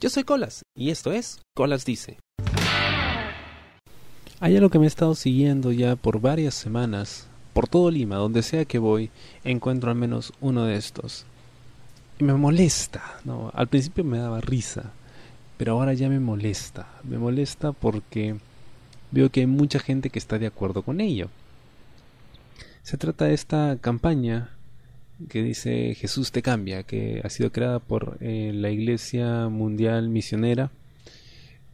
Yo soy Colas y esto es Colas Dice. Hay algo que me he estado siguiendo ya por varias semanas. Por todo Lima, donde sea que voy, encuentro al menos uno de estos. Y me molesta, ¿no? Al principio me daba risa, pero ahora ya me molesta. Me molesta porque veo que hay mucha gente que está de acuerdo con ello. Se trata de esta campaña que dice Jesús te cambia, que ha sido creada por eh, la Iglesia Mundial Misionera.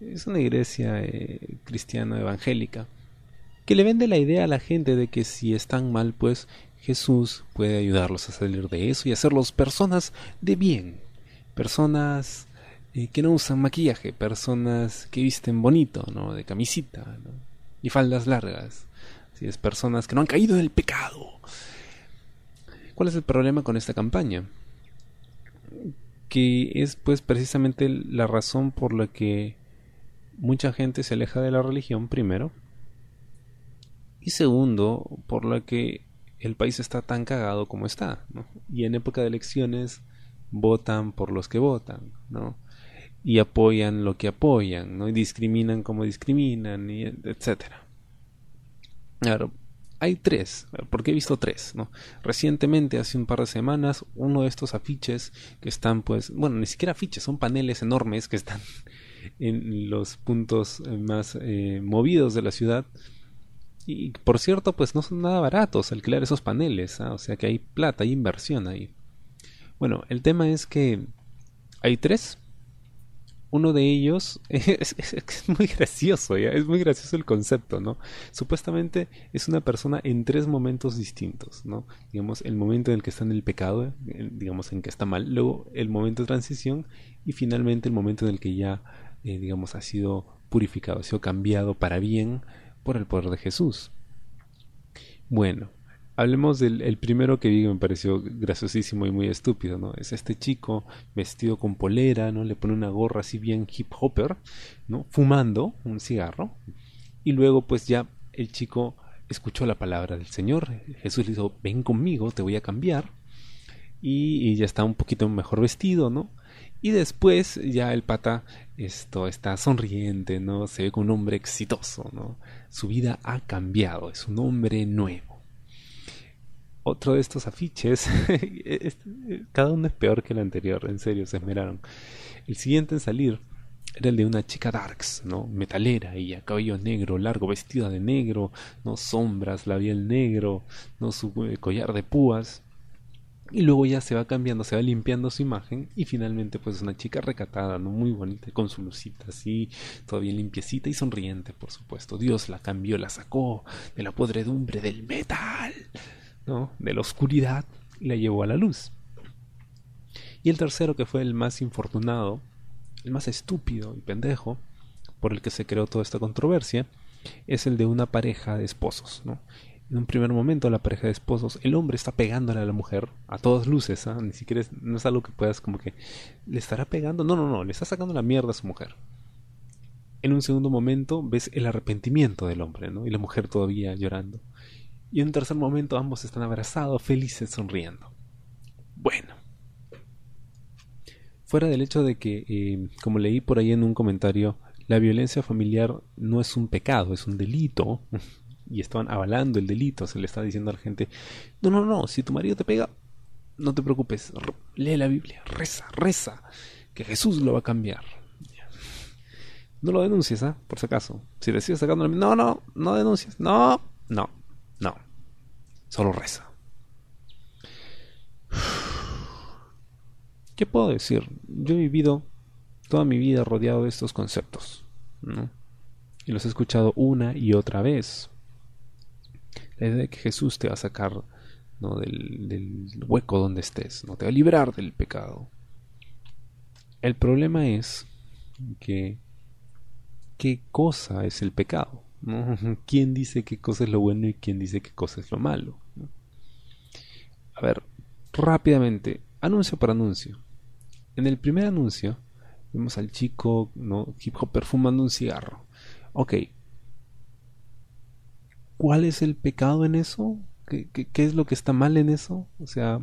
Es una iglesia eh, cristiana evangélica que le vende la idea a la gente de que si están mal, pues Jesús puede ayudarlos a salir de eso y hacerlos personas de bien, personas eh, que no usan maquillaje, personas que visten bonito, ¿no? De camisita, Y faldas largas. Si es personas que no han caído en el pecado. ¿Cuál es el problema con esta campaña? Que es pues precisamente la razón por la que mucha gente se aleja de la religión primero. Y segundo, por la que el país está tan cagado como está. Y en época de elecciones votan por los que votan, ¿no? Y apoyan lo que apoyan, ¿no? Y discriminan como discriminan, y etcétera. Claro, hay tres, porque he visto tres, ¿no? Recientemente, hace un par de semanas, uno de estos afiches que están, pues, bueno, ni siquiera afiches, son paneles enormes que están en los puntos eh, más eh, movidos de la ciudad. Y por cierto, pues no son nada baratos alquilar esos paneles, ¿ah? o sea que hay plata, hay inversión ahí. Bueno, el tema es que hay tres uno de ellos es, muy gracioso, es muy gracioso el concepto, ¿no? Supuestamente es una persona en tres momentos distintos, ¿no? Digamos, el momento en el que está en el pecado, digamos, en que está mal, luego el momento de transición y finalmente el momento en el que ya, eh, digamos, ha sido purificado, ha sido cambiado para bien por el poder de Jesús. Bueno, Hablemos del primero que vi que me pareció graciosísimo y muy estúpido, ¿no? Es este chico vestido con polera, ¿no? Le pone una gorra así bien hip hopper, ¿no? Fumando un cigarro. Y luego pues ya el chico escuchó la palabra del Señor. Jesús le dijo, ven conmigo, te voy a cambiar. Y, ya está un poquito mejor vestido, ¿no? Y después ya el pata esto está sonriente, ¿no? Se ve como un hombre exitoso, ¿no? Su vida ha cambiado, es un hombre nuevo otro de estos afiches, cada uno es peor que el anterior, en serio, se esmeraron. El siguiente en salir era el de una chica darks, ¿no? Metalera, ella, cabello negro, largo, vestida de negro, ¿no? Sombras, labial negro, ¿no? Su eh, collar de púas. Y luego ya se va cambiando, se va limpiando su imagen y finalmente pues una chica recatada, ¿no? Muy bonita, con su lucita así, todavía limpiecita y sonriente, por supuesto. Dios la cambió, la sacó de la podredumbre del metal de la oscuridad la llevó a la luz. Y el tercero, que fue el más infortunado, el más estúpido y pendejo, por el que se creó toda esta controversia, es el de una pareja de esposos. ¿no? En un primer momento, la pareja de esposos, el hombre está pegándole a la mujer a todas luces, ¿ah? ni siquiera no es algo que puedas como que le estará pegando, no, no, no, le está sacando la mierda a su mujer. En un segundo momento ves el arrepentimiento del hombre, ¿no? Y la mujer todavía llorando y en un tercer momento ambos están abrazados, felices, sonriendo. Bueno. Fuera del hecho de que, eh, como leí por ahí en un comentario, la violencia familiar no es un pecado, es un delito. Y estaban avalando el delito, se le está diciendo a la gente, no, no, no, si tu marido te pega, no te preocupes, lee la Biblia, reza, reza, que Jesús lo va a cambiar. No lo denuncies, ¿ah? Por si acaso. Si le sigues sacando la... No, no, no denuncies. No, no, no. Solo reza. ¿Qué puedo decir? Yo he vivido toda mi vida rodeado de estos conceptos. ¿no? Y los he escuchado una y otra vez. La idea de que Jesús te va a sacar ¿no? del, hueco donde estés, no te va a librar del pecado. El problema es que qué cosa es el pecado. ¿Quién dice qué cosa es lo bueno y quién dice qué cosa es lo malo? A ver, rápidamente, anuncio por anuncio. En el primer anuncio vemos al chico ¿no? hip hop perfumando un cigarro. Ok. ¿Cuál es el pecado en eso? ¿Qué, qué, qué es lo que está mal en eso? O sea,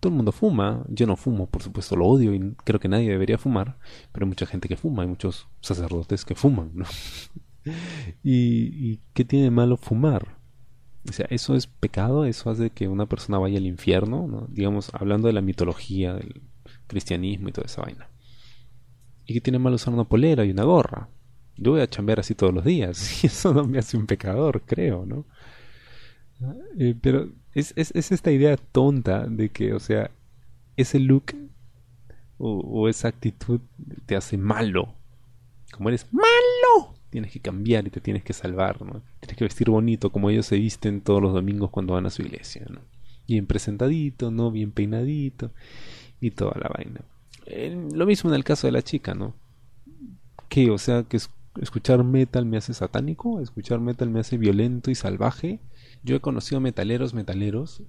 todo el mundo fuma. Yo no fumo, por supuesto, lo odio y creo que nadie debería fumar, pero hay mucha gente que fuma, hay muchos sacerdotes que fuman, ¿no? ¿Y, ¿Y qué tiene malo fumar? O sea, eso es pecado, eso hace que una persona vaya al infierno, ¿no? digamos, hablando de la mitología, del cristianismo y toda esa vaina. ¿Y qué tiene malo usar una polera y una gorra? Yo voy a chambear así todos los días, y eso no me hace un pecador, creo, ¿no? Eh, pero es, es, es, esta idea tonta de que, o sea, ese look o esa actitud te hace malo. Como eres malo, tienes que cambiar y te tienes que salvar, ¿no? Tienes que vestir bonito como ellos se visten todos los domingos cuando van a su iglesia, ¿no? Bien presentadito, ¿no? Bien peinadito y toda la vaina. lo mismo en el caso de la chica, ¿no? Que, o sea, que escuchar metal me hace satánico, escuchar metal me hace violento y salvaje. Yo he conocido metaleros, metaleros,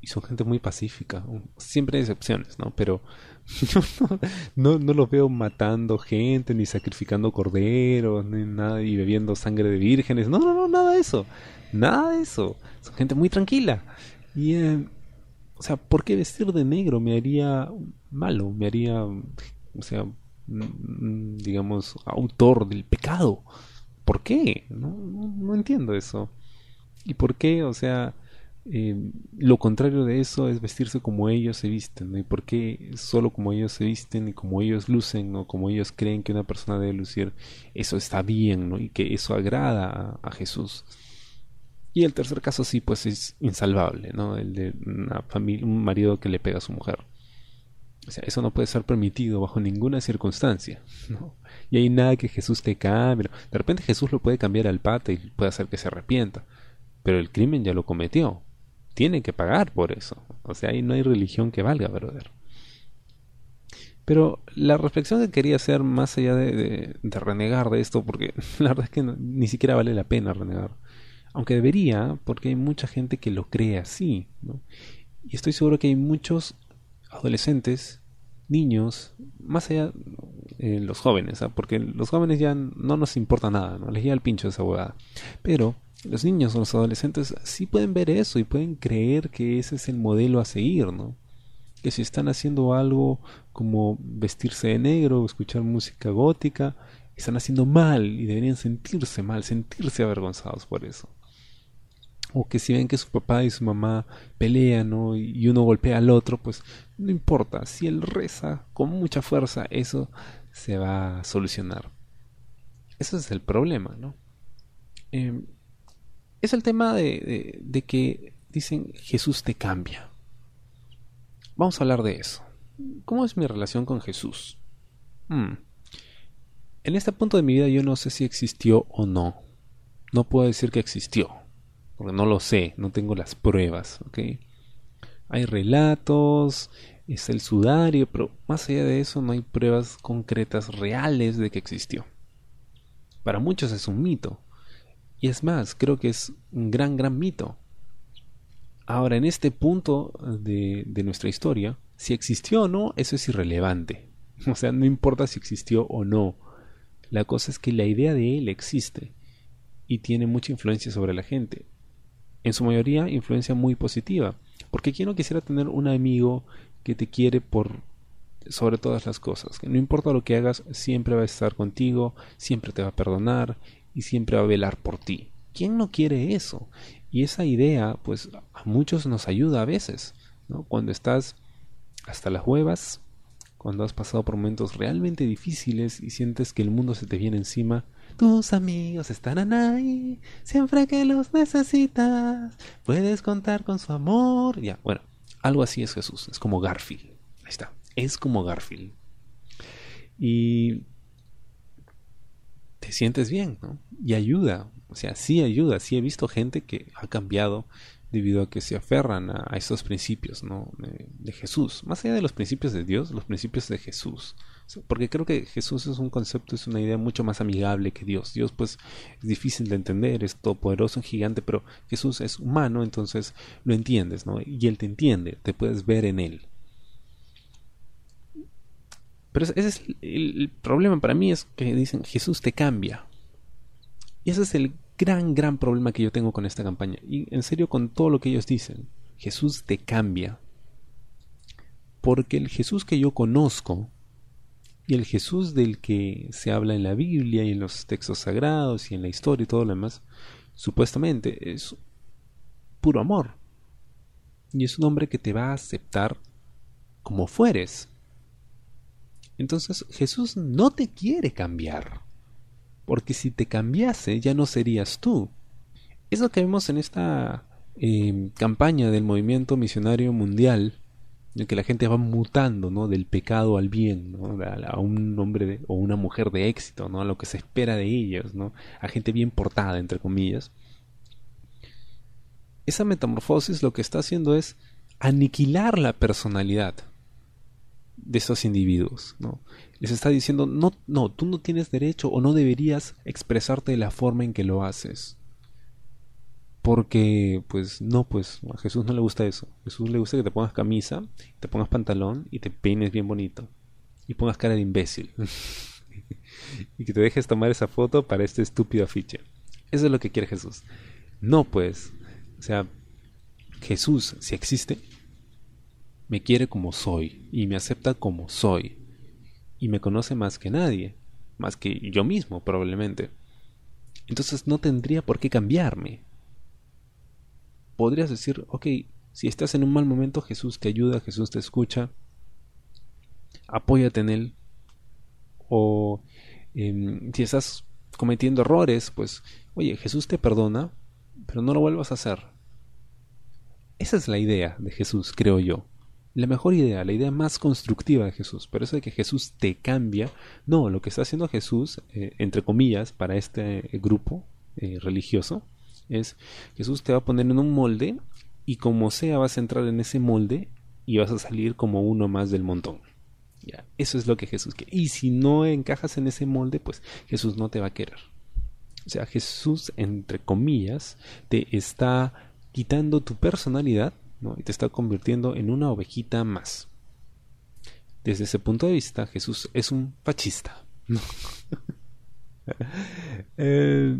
y son gente muy pacífica. Siempre hay excepciones, ¿no? Pero yo no, no, los veo matando gente, ni sacrificando corderos, ni nada, y bebiendo sangre de vírgenes. No, no, no, nada de eso. Nada de eso. Son gente muy tranquila. Y, eh, o sea, ¿por qué vestir de negro me haría malo? Me haría, o sea, mm, digamos, autor del pecado. ¿Por qué? No, no, no entiendo eso. ¿Y por qué? O sea, eh, lo contrario de eso es vestirse como ellos se visten, ¿no? ¿Y por qué solo como ellos se visten y como ellos lucen o como ellos creen que una persona debe lucir, eso está bien, ¿no? Y que eso agrada a, Jesús. Y el tercer caso sí, pues es insalvable, ¿no? El de una familia, un marido que le pega a su mujer. O sea, eso no puede ser permitido bajo ninguna circunstancia, ¿no? Y hay nada que Jesús te cambie. De repente Jesús lo puede cambiar al pata y puede hacer que se arrepienta. Pero el crimen ya lo cometió tiene que pagar por eso. O sea, ahí no hay religión que valga, brother. Pero la reflexión que quería hacer, más allá de, renegar de esto, porque la verdad es que ni siquiera vale la pena renegar. Aunque debería, porque hay mucha gente que lo cree así. ¿no? Y estoy seguro que hay muchos adolescentes, niños, más allá de eh, los jóvenes, ¿ah? porque los jóvenes ya no nos importa nada, ¿no? les llega el pincho esa abogada. Pero los niños o los adolescentes sí pueden ver eso y pueden creer que ese es el modelo a seguir, ¿no? Que si están haciendo algo como vestirse de negro escuchar música gótica, están haciendo mal y deberían sentirse mal, sentirse avergonzados por eso. O que si ven que su papá y su mamá pelean ¿no? y uno golpea al otro, pues no importa, si él reza con mucha fuerza, eso se va a solucionar. Ese es el problema, ¿no? Eh, es el tema de, de, que dicen Jesús te cambia. Vamos a hablar de eso. ¿Cómo es mi relación con Jesús? Hmm. En este punto de mi vida yo no sé si existió o no. No puedo decir que existió, porque no lo sé, no tengo las pruebas, ¿ok? Hay relatos, es el sudario, pero más allá de eso no hay pruebas concretas reales de que existió. Para muchos es un mito, y es más, creo que es un gran, gran mito. Ahora, en este punto de, nuestra historia, si existió o no, eso es irrelevante. O sea, no importa si existió o no. La cosa es que la idea de él existe y tiene mucha influencia sobre la gente. En su mayoría, influencia muy positiva. Porque quién no quisiera tener un amigo que te quiere por sobre todas las cosas, que no importa lo que hagas, siempre va a estar contigo, siempre te va a perdonar y siempre va a velar por ti. ¿Quién no quiere eso? Y esa idea, pues a muchos nos ayuda a veces. Cuando estás hasta las huevas, cuando has pasado por momentos realmente difíciles y sientes que el mundo se te viene encima, tus amigos estarán ahí, siempre que los necesitas, puedes contar con su amor. Ya, bueno, algo así es Jesús, es como Garfield. Ahí está, es como Garfield. Y te sientes bien, ¿no? Y ayuda, o sea, sí ayuda, sí he visto gente que ha cambiado debido a que se aferran a, esos principios, ¿no? De, Jesús, más allá de los principios de Dios, los principios de Jesús, porque creo que Jesús es un concepto, es una idea mucho más amigable que Dios. Dios, pues, es difícil de entender, es todopoderoso, gigante, pero Jesús es humano, entonces lo entiendes, ¿no? Y él te entiende, te puedes ver en él. Pero ese es el, problema para mí es que dicen Jesús te cambia. Y ese es el gran, gran problema que yo tengo con esta campaña. Y en serio con todo lo que ellos dicen. Jesús te cambia. Porque el Jesús que yo conozco y el Jesús del que se habla en la Biblia y en los textos sagrados y en la historia y todo lo demás, supuestamente es puro amor. Y es un hombre que te va a aceptar como fueres. Entonces Jesús no te quiere cambiar. Porque si te cambiase ya no serías tú. Es lo que vemos en esta eh, campaña del movimiento misionario mundial en que la gente va mutando ¿no? del pecado al bien, ¿no? a, un hombre o una mujer de éxito, ¿no? a lo que se espera de ellos, ¿no? a gente bien portada, entre comillas. Esa metamorfosis lo que está haciendo es aniquilar la personalidad de esos individuos. ¿no? Les está diciendo, no, no, tú no tienes derecho o no deberías expresarte de la forma en que lo haces porque pues no, pues a Jesús no le gusta eso. A Jesús le gusta que te pongas camisa, te pongas pantalón y te peines bien bonito. Y pongas cara de imbécil. y que te dejes tomar esa foto para este estúpido afiche. Eso es lo que quiere Jesús. No, pues, o sea, Jesús, si existe, me quiere como soy y me acepta como soy. Y me conoce más que nadie, más que yo mismo probablemente. Entonces no tendría por qué cambiarme podrías decir, ok, si estás en un mal momento, Jesús te ayuda, Jesús te escucha, apóyate en Él. O em, si estás cometiendo errores, pues, oye, Jesús te perdona, pero no lo vuelvas a hacer. Esa es la idea de Jesús, creo yo. La mejor idea, la idea más constructiva de Jesús. Pero eso de que Jesús te cambia, no, lo que está haciendo Jesús, eh, entre comillas, para este grupo eh, religioso, es Jesús te va a poner en un molde y como sea vas a entrar en ese molde y vas a salir como uno más del montón. Ya, eso es lo que Jesús quiere. Y si no encajas en ese molde, pues Jesús no te va a querer. O sea, Jesús, entre comillas, te está quitando tu personalidad ¿no? y te está convirtiendo en una ovejita más. Desde ese punto de vista, Jesús es un fascista. eh,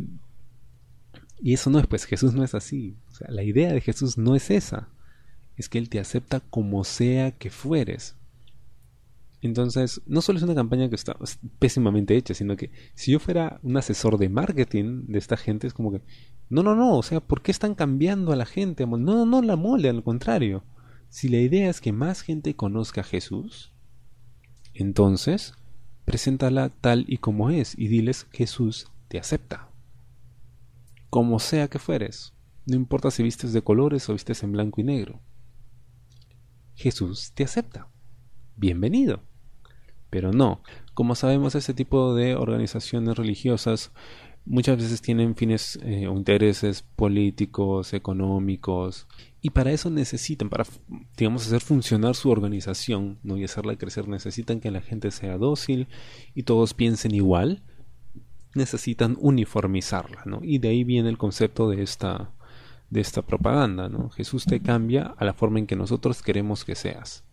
y eso no es, pues Jesús no es así. La idea de Jesús no es esa. Es que Él te acepta como sea que fueres. Entonces, no solo es una campaña que está pésimamente hecha, sino que si yo fuera un asesor de marketing de esta gente, es como que, no, no, no, o sea, ¿por qué están cambiando a la gente? No, no, no la mole, al contrario. Si la idea es que más gente conozca a Jesús, entonces, preséntala tal y como es y diles, Jesús te acepta como sea que fueres, no importa si vistes de colores o vistes en blanco y negro. Jesús te acepta. Bienvenido. Pero no, como sabemos, este tipo de organizaciones religiosas muchas veces tienen fines eh, o intereses políticos, económicos, y para eso necesitan, para, digamos, hacer funcionar su organización ¿no? y hacerla crecer, necesitan que la gente sea dócil y todos piensen igual, necesitan uniformizarla, ¿no? Y de ahí viene el concepto de esta, de esta propaganda, ¿no? Jesús te cambia a la forma en que nosotros queremos que seas,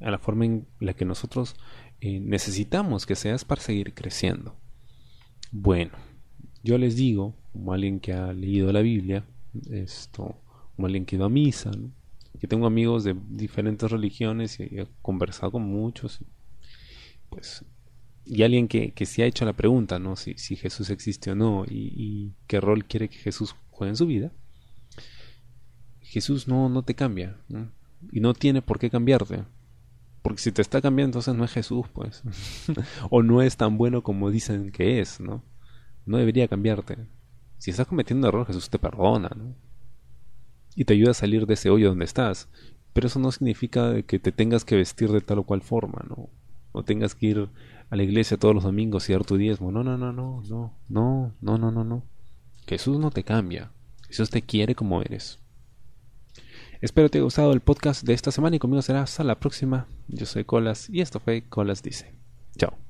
a la forma en la que nosotros eh, necesitamos que seas para seguir creciendo. Bueno, yo les digo, como alguien que ha leído la Biblia, esto, como alguien que ido a misa, que tengo amigos de diferentes religiones y he conversado con muchos, pues y alguien que, que se ha hecho la pregunta, ¿no? Si, si Jesús existe o no y, qué rol quiere que Jesús juegue en su vida, Jesús no, no te cambia y no tiene por qué cambiarte. Porque si te está cambiando, entonces no es Jesús, pues. o no es tan bueno como dicen que es, ¿no? No debería cambiarte. Si estás cometiendo un error, Jesús te perdona, ¿no? Y te ayuda a salir de ese hoyo donde estás. Pero eso no significa que te tengas que vestir de tal o cual forma, ¿no? O tengas que ir a la iglesia todos los domingos y dar tu diezmo. No, no, no, no, no, no, no, no, no, no. Jesús no te cambia. Jesús te quiere como eres. Espero te haya gustado el podcast de esta semana y conmigo será hasta la próxima. Yo soy Colas y esto fue Colas Dice. Chao.